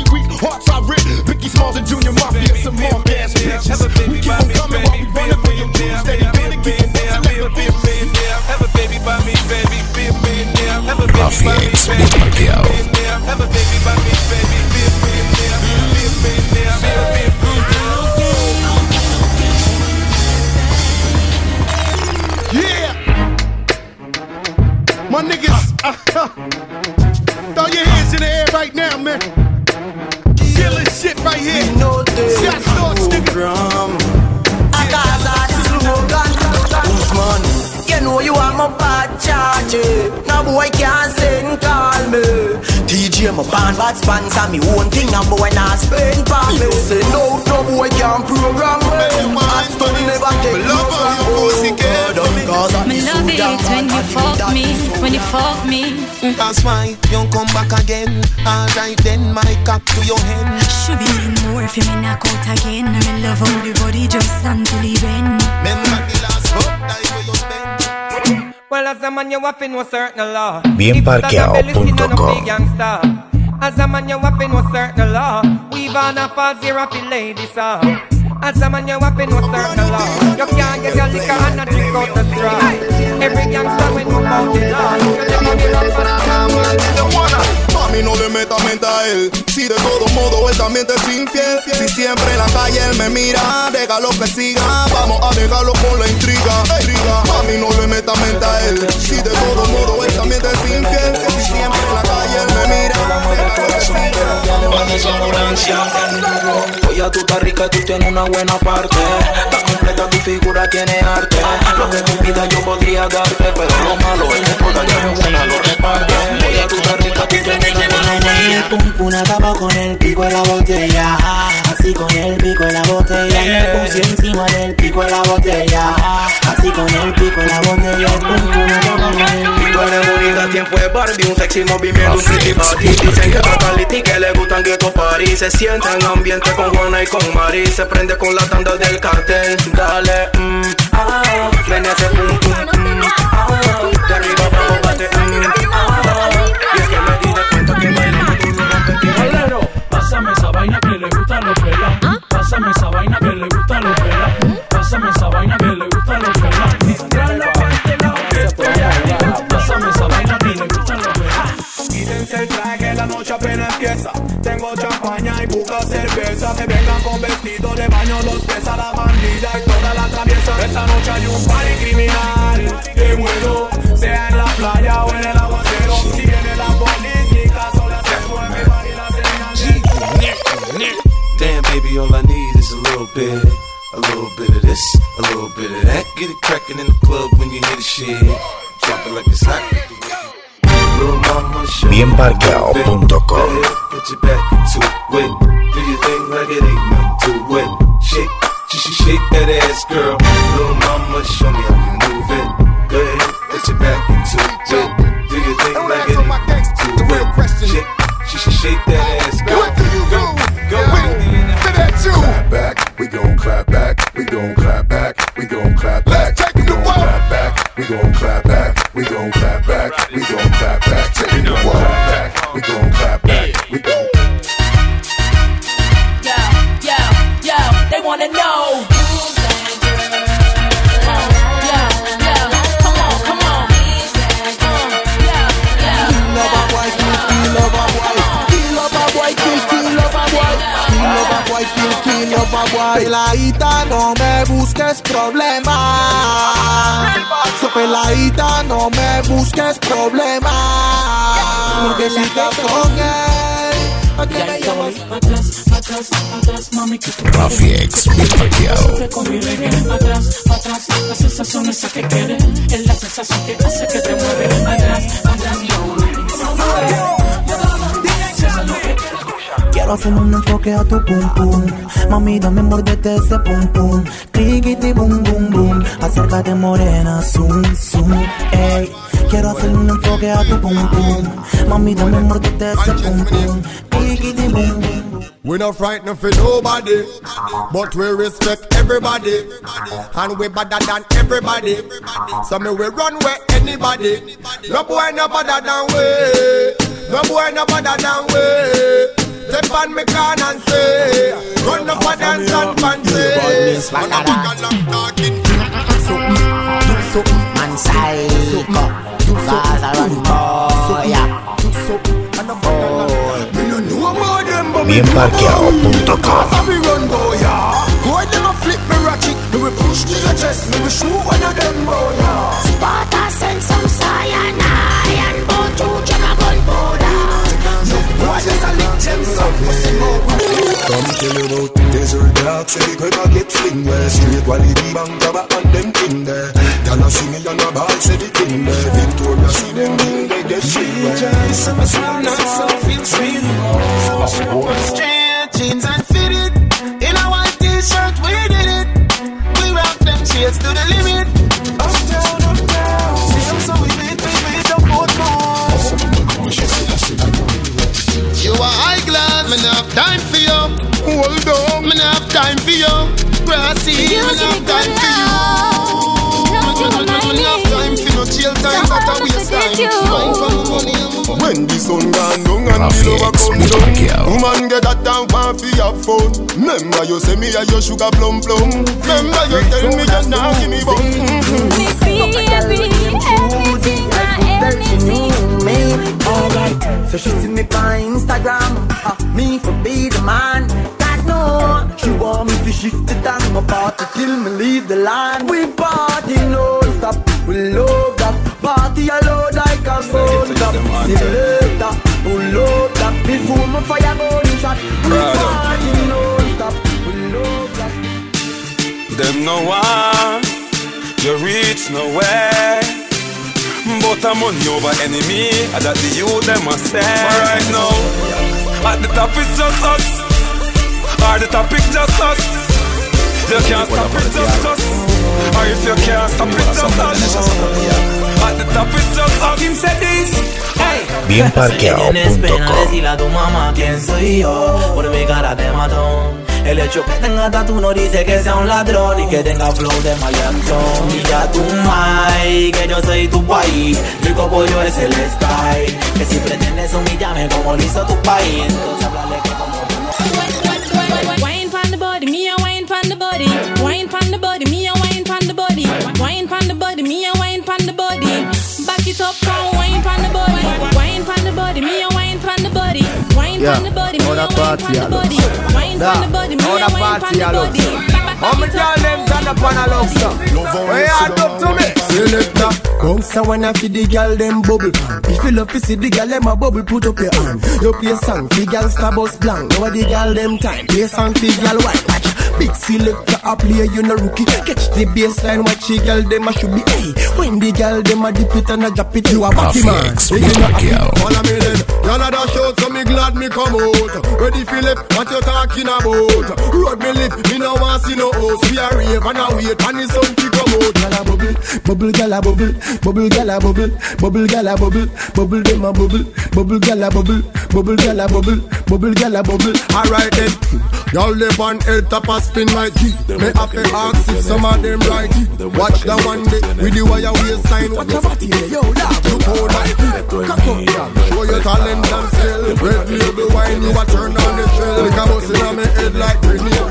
My niggas, uh, throw your hands in the air right now, man. Feel this shit right here. Scott Storch, nigga. Usman, you know you are my bad charge. No boy can't send call me. TJ my band bad sponsor me own thing and boy not spend for me. Say no, no boy can program me. Hot stone never take me from home. Cause I Me love it when you fuck me, when you fuck me. That's why you come back again. Alright then, my cock to your head. Should be mean more if you me knock out again. I love how the body just stand to leave in. Remember the last fuck Bienparqueado.com. As a man, man, you can't get your liquor and not drink out the straw. Every no le meta mente a él. Si de todo modo él también te es infiel. Si siempre en la calle él me mira, déjalo que siga. Vamos a dejarlo con la intriga. Mami, no le meta mente a él. Si de todo modo él también te es infiel. Si siempre en la calle él me mira, déjalo Oye, tú estás rica, tú tienes una buena parte. Está completa, tu figura tiene arte. Lo que tú pidas yo podría darte Pero lo malo es que toda ya buena lo reparte. Oye, tú estás rica, tú tienes una buena pum pum acaba con el pico de la botella. Así con el pico de la botella. Y me puse encima del pico de la botella Así con el pico la botella El pum pum pico Tú eres bonita, tiempo de Barbie, un sexy movimiento, un pretty body Dicen que fatality, que le gustan gueto party Se siente en ambiente con Juana y con Mari. Se prende con la tanda del cartel. Dale, mm, ah, ven ese pum pum, mm, ah De arriba abajo bate, mm, ah Y es que me di de cuenta que bailando tú no Bolero, pásame esa vaina que le gusta a los pelas. Pásame esa vaina que le gusta a los pelas. Pásame esa apenas empieza. Tengo champaña y buca cerveza. Que vengan con vestido de baño los pesa la bandida y toda la traviesa. Esta noche hay un party criminal. Qué bueno, sea en la playa o en el aguacero. Si viene la policía, sola se mueve, Damn, baby, all I need is a little bit, a little bit of this, a little bit of that. Get it crackin' in the club when you hear the shit. Drop it like mama, show Bienparqueado.com. Put your back into it. Do your thing like it ain't nothing to it. Shake, just shake that ass, girl. Little mama, show me how you move it. Go ahead, put your back into it. Do your thing like it ain't nothing to it. Shake, just shake that ass, girl. What do you do? Go Clap back, we gon' clap back, we gon' clap back, we gon' clap back, take we gon' clap back, we gon' clap back, Peladita, no me busques problemas. So, peladita, no me busques problemas. Porque si estás con él, ¿a quién me llamas? Atrás, atrás, mami, que tú parqueado. Siempre con mi. Atrás, atrás, la sensación esa que quiere Es la sensación que hace que te mueve Atrás, atrás, Quiero hacer un enfoque a tu pum pum Mami, dame mordete ese pum pum Triquiti bum bum bum Acércate morena, zoom zoom Ey, quiero hacer un enfoque a tu pum pum Mami, dame mordete ese pum pum Triquiti bum bum We not frightened for nobody, but we respect everybody, and we better than everybody. So me we run where anybody. No boy no better than we. No boy no better than we. Step on me can and say, run up a dance and fancy. Man a big and long talking. Do something, man psycho Gaza run boy, yeah Me no know about them, but me Bienparqueado.com Cause me run boy, yeah. Boy, them a flip me ratchet. Me we push to your chest. Me we shoot one of them boy, yeah. Sparta Come tell you about desert dark Say the crib get fling where Straight quality bang grabber and them thing there Y'all a see me on a ball say the thing there Victoria see them thing they get shit where Some sound and some feel sweet. Straight jeans and fitted. In a white t-shirt, we did it. We rock them shades to the limit. Have time for you. Hold on, me not have time for you. Grassy, me not have time for you. Have time for no chill time, but I waste time. Mind for. When the sun gone down and the lover come down Woman get that down want fi have fun Remember you say me a your sugar plum plum. Remember you tell me you nah give me bum. Alright, so she see me. on Instagram. Uh, Me for be the man. God no She want me to shift it on my party Till me leave the line We party no stop We love that Party alone like a phone stop Selector We love that Before my fire burn shot. We party no stop We love that Them no want you reach nowhere. But I'm on over enemy, and that the you them must say. Right now, at the top is just us, or the topic just us. You can't stop it just us, or if you can't stop it just us. At the top is just us. Him said this. Hey. Tienes pena Bienparqueado.com decirle a tu mamá quién soy yo Por mi cara de matón El hecho que tenga tatu no dice que sea un ladrón Y que tenga flow de maleantón Y ya tu mai, que yo soy tu país Rico pollo es el style Que si pretendes humillarme como lo hizo tu país Entonces háblale que como tú Wine pon the body, me a wine pon the body. Wine pon the body, me a wine pon the body. Wine pon the body, me a wine pon the body. Back it up, come wine pon the body. Wine Yeah, pon the body, me a ahora wine party, pon the alo. body. Wine Da, pon the body, me a ahora wine pon party, the alo. body. How me girl them turn up on a love song? Hey, hand up to me. Selector, bounce a wanna fi the girl them bubble. If you love to see the girl them a bubble, put up your hand. You play song fi girl star bus blank. Now the girl them time. Play song fi girl white. Watch. Big selector a play, you no rookie. Catch the baseline, watch the girl them a should be. Hey, when the girl them a dip it and a drop it, you a backy man. Rafiex, Hey, you know happy. Follow me then. Y'all a dash out, so me glad me come out. Ready Philip, what you talking about? Road me lit, me no want see no house. We a rave and a wait, and the sun fi come out. Gyal a bubble, bubble gyal a bubble, bubble gyal a bubble, bubble gyal a bubble, bubble dem a bubble, bubble gyal a bubble, bubble gyal a bubble, bubble gyal a bubble. Alright then, y'all live on head top a spin like. Me have to ask if some of them right. Watch the one day with the wire waistline. Watch your body, yo, dog, you cold like Cock up, yeah. Show your talent and skill. Red label wine, you a turn on the trail. Like a bus in my head like grenade,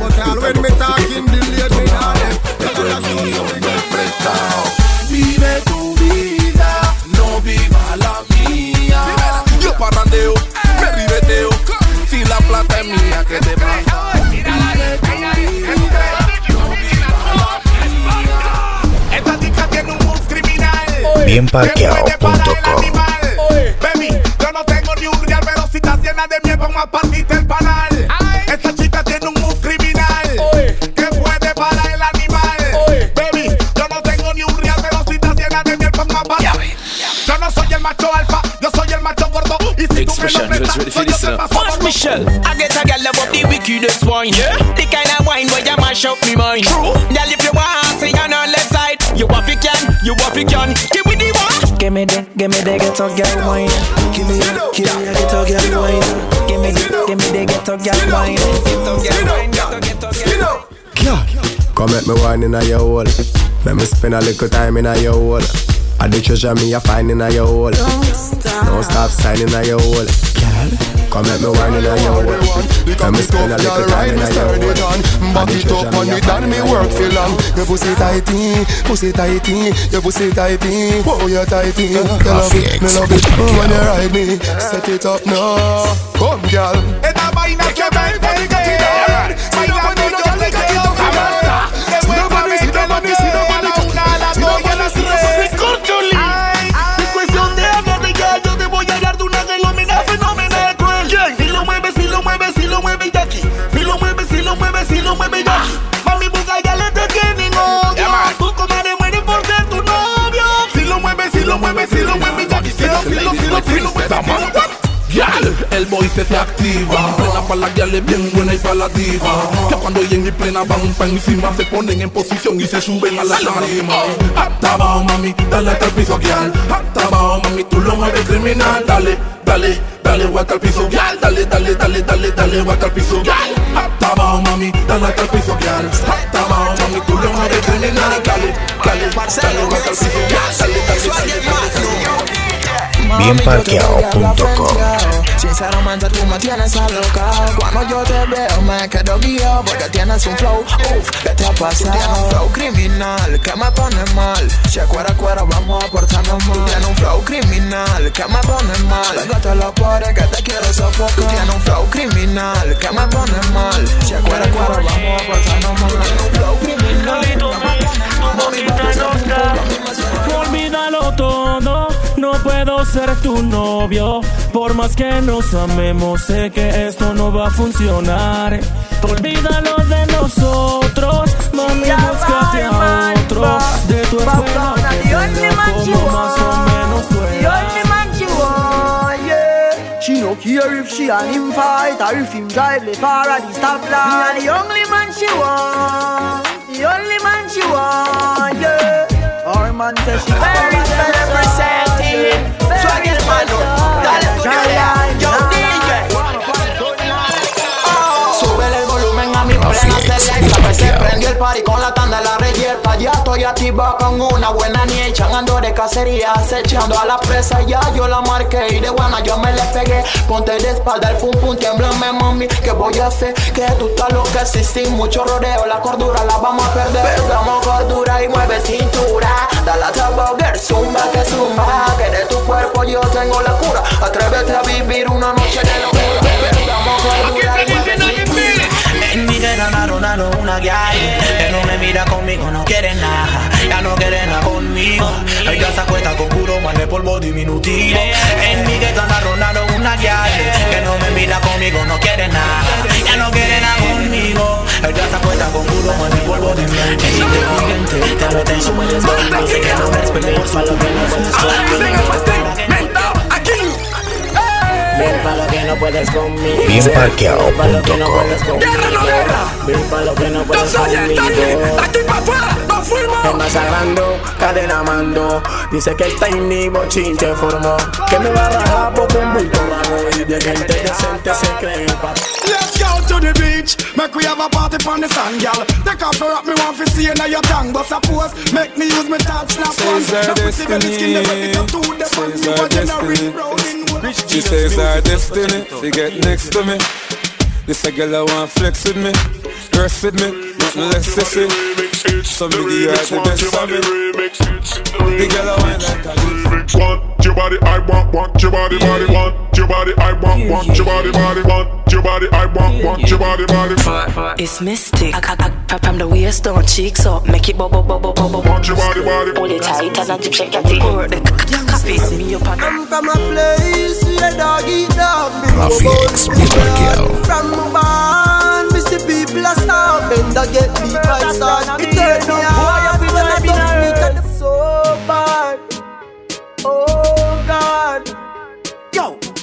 Bienparqueado.com Baby, yo no tengo ni un real, pero si estás llena de miel, vamos a partirte el panal. Esta chica tiene un move criminal que puede parar el animal. Baby, yo no tengo ni un real, pero si estás llena de miel, vamos a partir. Yo no soy el macho alfa, yo soy el macho gordo. Y si tú me lo metas, soy yo te paso Watch Michelle, I get a gal love up the wickedest wine. Yeah. The kind of wine where you mash up me mind. True. Girl, if you want, sing on her left side. You want you can, you want you can. Give me the. Give me the, give me the ghetto girl wine. Give me, give me a ghetto girl wine. Give me, give me the ghetto girl wine. Ghetto girl wine, ghetto ghetto girl. Come make me wine in your hole. Let me spend a little time in your hole. I the treasure me a find in your hole. Don't stop signing a your hole. Come make me wine in a your hole. Let me spend a little time in a your hole. Back it up on it and me work for long Your pussy tighty, pussy tighty Your pussy tighty, oh you tighty Me love it, me love it when you ride me Set it up now, come girl Esta vaina que me lo el boy se activa Plena pa' la bien buena y pa' la diva Que cuando ella en mi plena van pa' encima Se ponen en posición y se suben a la tarima Hasta abajo mami, dale hasta el piso gal Hasta abajo mami, tú lo mueves criminal Dale, dale, dale hasta el piso gal Dale, dale, dale, dale, dale hasta el piso gal Hasta abajo mami, dale hasta el piso gal Hasta abajo mami, tú lo mueves criminal Dale, dale, dale hasta el piso gal Dale, dale, dale, dale Bienparqueado.com Sinceramente tú me tienes alocado Cuando yo te veo me quedo guiado Porque tienes un flow, uff, ¿qué te ha pasado? Tienes un flow criminal que me pone mal Si cuera cuera vamos a portarnos mal Tienes un flow criminal que me pone mal Pégate la pared que te quiero sofocar Tienes un flow criminal que me pone mal Si cuera cuera vamos a portarnos mal Tienes un flow criminal que me pone mal Olvídalo todo, puedo ser tu novio. Por más que nos amemos, sé que esto no va a funcionar. Olvídalo de nosotros, mami, búscate a otro. De tu escuela que tenga como más o menos. She no care if she and him fight or if him drive the far at the stoplight. Me and the only man she want, the only man she want, yeah. Our man says she Very representing. Swaggy man, dale tu Que se prendió el party con la tanda de la reyerta. Ya estoy activa con una buena niecha Ando de cacería acechando a la presa. Ya yo la marqué y de buena yo me le pegué. Ponte de espalda el pum pum tiemblame mami. ¿Qué voy a hacer? Que tú estás loca si sin mucho rodeo. La cordura la vamos a perder. Perdamos cordura y mueve cintura. Dale a Taboger, zumba que zumba. Que de tu cuerpo yo tengo la cura. Atrévete a vivir una noche de locura. Perdamos cordura y Mi guerra Ronaldo una guay. Que no me mira conmigo, no quiere nada. Ya no quiere nada conmigo. Ella se acuesta con puro mal de polvo diminutivo. En mi guerra Ronaldo una guay. Que no me mira conmigo, no quiere nada. Ya no quiere nada conmigo. Ella se acuesta con puro mal de polvo diminutivo. Es inteligente, te mete en su No sé qué no me por su lo que no Ven pa' lo que no puedes conmigo Bienparqueado.com. Ven pa' lo que no puedes conmigo Ven pa' lo que no puedes conmigo. Me masagrando, cadena mando. Dice que el tiny bochinche formó. Que me va a bajar por un bulto bajo Y de gente decente se cree pa' Let's go to the beach. Make we have a party on the sand, girl. Up, me want to see in your tongue. But suppose, make me use my touch, snap one. Pretty skin, the the you rolling. She says our destiny to get next to me. This a girl I want flex with me, rest with me, nothing less sissy. So me give her the best of me. The girl I want like a Want your body, I want want, want your body, body, want your body, I want, want your body, body, want your body, I want, want your body, body. It's mystic. I, I, I, from the waist down, cheeks up, make it bubble, bubble, bubble. Want your body, body. Hold it tight and then shake your thing. Pour the coffee, me up I'm from a place where dog eat dog. Mafia X, Big Girl. From barn, me see people a starve. Bend a get me by sword. It turn me on when I don't and so bad. Oh.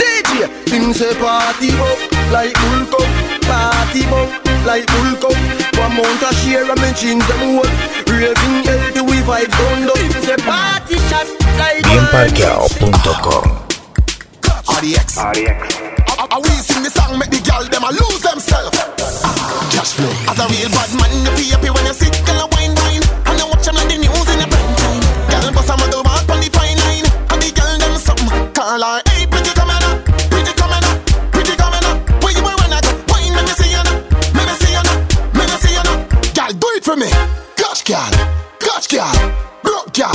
DJ, him say party up like bull cup, party up like bull cup. One mount a share and me jeans them whole. Raving healthy we vibe down low. Him say party shot like Bienparqueado.com RDX. I we sing the song, make the girl them a lose themselves. Cash flow. As a real bad man, you be happy when you sit gosh, girl, broke girl,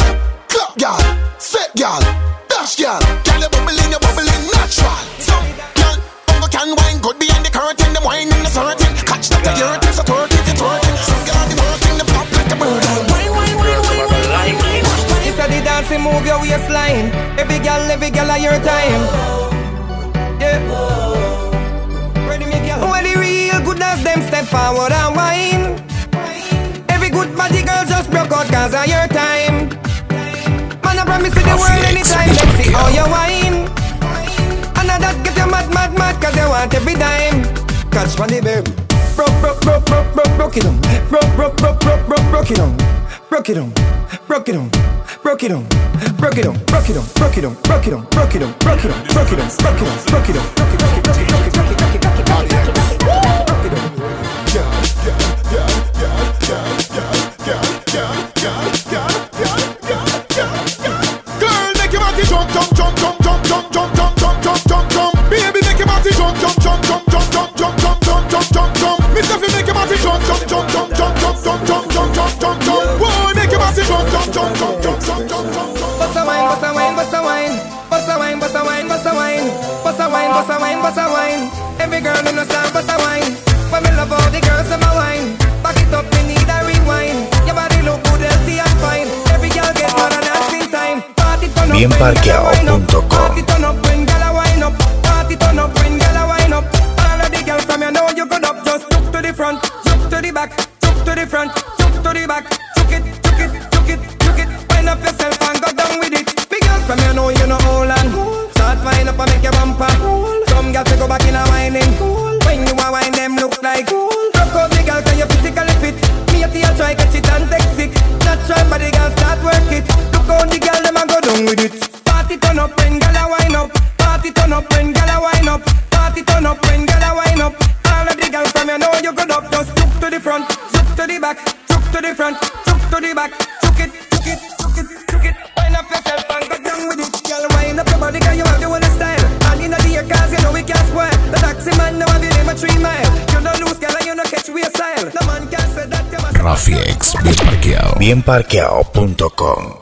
club girl, set girl, dash girl. Girl, you bubbling, you bubbling natural. Some girl, ungo can wine good behind the curtain. Them wine in the certain. Catch that the urine, so twerk it, twerk it. Some girl on the working, the flop like a bird. Wine, wine, wine, wine, wine, wine. If you the dancing, move your waistline. Every girl, every girl at your time. Yeah. Ready, me girl. When the real good dance, them step forward and wine. Every good body girl broke out cause of your time. Man, I promise you the world anytime. Let's see how you wine. And now that get you mad, mad, mad cause you want every dime. Catch money, baby. Broke, broke, broke, broke, broke, broke it on. Broke, broke, broke, broke, broke, broke it on. Broke it on. Broke it on. Broke it on. Broke it on. Broke it on. Broke it on. Broke it on. Broke it on. Broke it on. Broke it on. Broke it on. Broke it on. Broke it, it, broke it, broke jump, jump, jump, jump, jump, jump, jump, jump, jump, jump, jump, jump. Boy, make your body jump, jump, jump, jump, jump, jump, jump, jump, jump. Bust a wine, bust a wine, bust a wine. Bust a wine, bust a wine, bust a wine. Bust a wine, bust a wine, bust a wine. Every girl in the stand, bust a wine. When me love all the girls in my wine. Back it up, me need a rewind. Your body look good, healthy and fine. Every girl get more than dancing time. Party turn up, when gyal a wine up. Party turn up, Bienparqueado.com